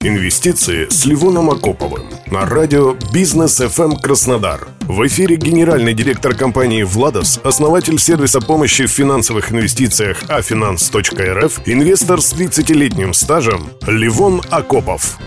Инвестиции с Ливоном Окоповым на радио «Бизнес FM Краснодар». В эфире генеральный директор компании «Владос», основатель сервиса помощи в финансовых инвестициях афинанс.рф, инвестор с 30-летним стажем Ливон Окопов.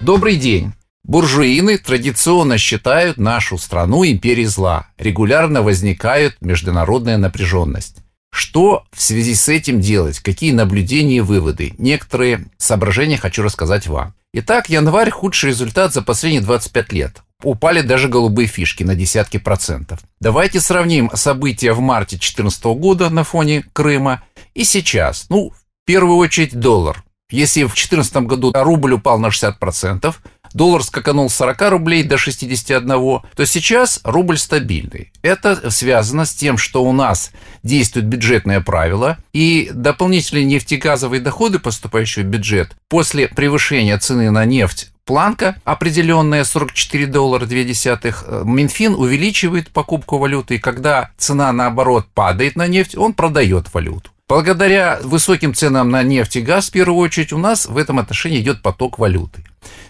Добрый день. Буржуины традиционно считают нашу страну империей зла. Регулярно возникает международная напряженность. Что в связи с этим делать? Какие наблюдения и выводы? Некоторые соображения хочу рассказать вам. Итак, январь – худший результат за последние 25 лет. Упали даже голубые фишки на десятки процентов. Давайте сравним события в марте 2014 года на фоне Крыма и сейчас. Ну, в первую очередь доллар. Если в 2014 году рубль упал на 60%, доллар скаканул с 40 рублей до 61, то сейчас рубль стабильный. Это связано с тем, что у нас действует бюджетное правило, и дополнительные нефтегазовые доходы, поступающие в бюджет, после превышения цены на нефть планка определенная 44 доллара 2 десятых. Минфин увеличивает покупку валюты, и когда цена наоборот падает на нефть, он продает валюту. Благодаря высоким ценам на нефть и газ, в первую очередь, у нас в этом отношении идет поток валюты.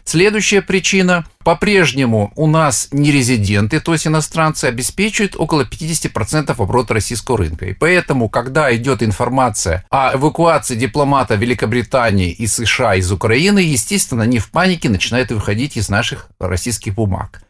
Следующая причина. По-прежнему у нас нерезиденты, то есть иностранцы, обеспечивают около 50% оборота российского рынка. И поэтому, когда идет информация о эвакуации дипломата Великобритании и США из Украины, естественно, они в панике начинают выходить из наших российских бумаг.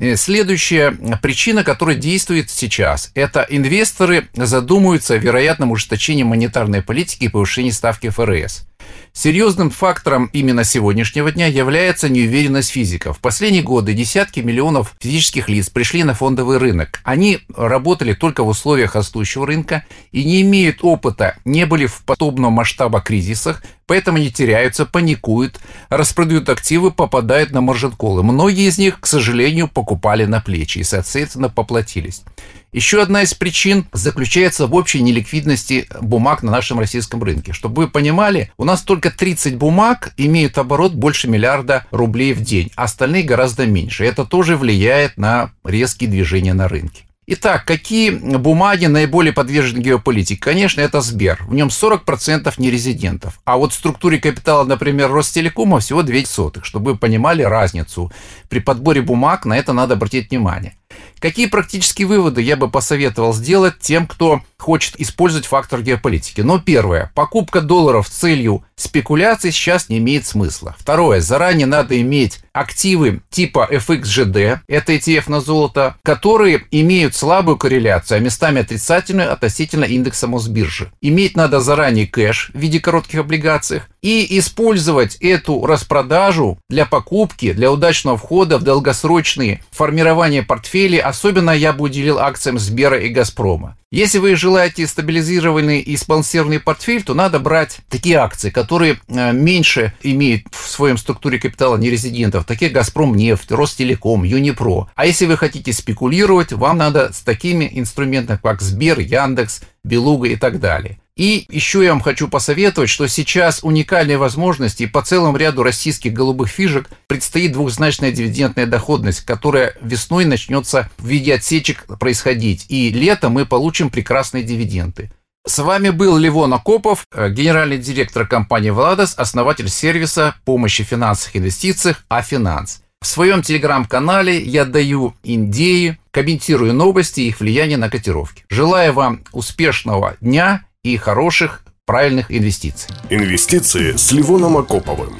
Э, следующая причина, которая действует сейчас, это инвесторы задумываются о вероятном ужесточении монетарной политики и повышении ставки ФРС. Серьезным фактором именно сегодняшнего дня является неуверенность физиков. В последние годы десятки миллионов физических лиц пришли на фондовый рынок. Они работали только в условиях растущего рынка и не имеют опыта, не были в подобного масштаба кризисах, поэтому они теряются, паникуют, распродают активы, попадают на маржинколы. Многие из них, к сожалению, покупали на плечи и, соответственно, поплатились. Еще одна из причин заключается в общей неликвидности бумаг на нашем российском рынке. Чтобы вы понимали, у нас только 30 бумаг имеют оборот больше миллиарда рублей в день, а остальные гораздо меньше. Это тоже влияет на резкие движения на рынке. Итак, какие бумаги наиболее подвержены геополитике? Конечно, это Сбер. В нем 40% нерезидентов. А вот в структуре капитала, например, Ростелекома всего 2 сотых. Чтобы вы понимали разницу. При подборе бумаг на это надо обратить внимание. Какие практические выводы я бы посоветовал сделать тем, кто хочет использовать фактор геополитики? Ну, первое. Покупка долларов с целью спекуляций сейчас не имеет смысла. Второе. Заранее надо иметь активы типа FXGD, это ETF на золото, которые имеют слабую корреляцию, а местами отрицательную относительно индекса Мосбиржи. Иметь надо заранее кэш в виде коротких облигаций и использовать эту распродажу для покупки, для удачного входа в долгосрочные формирования портфелей. Особенно я бы уделил акциям Сбера и Газпрома. Если вы желаете стабилизированный и сбалансированный портфель, то надо брать такие акции, которые э, меньше имеют в своем структуре капитала нерезидентов, такие «Газпром нефть», «Ростелеком», «Юнипро». А если вы хотите спекулировать, вам надо с такими инструментами, как Сбер, Яндекс, Белуга и так далее. И еще я вам хочу посоветовать, что сейчас уникальные возможности по целому ряду российских голубых фишек предстоит двухзначная дивидендная доходность, которая весной начнется в виде отсечек происходить. И летом мы получим прекрасные дивиденды. С вами был Левон Акопов, э, генеральный директор компании «Владос», основатель сервиса помощи в финансовых инвестициях «Афинанс». В своем телеграм-канале я даю идеи, комментирую новости и их влияние на котировки. Желаю вам успешного дня и хороших, правильных инвестиций. Инвестиции с Ливоном Акоповым.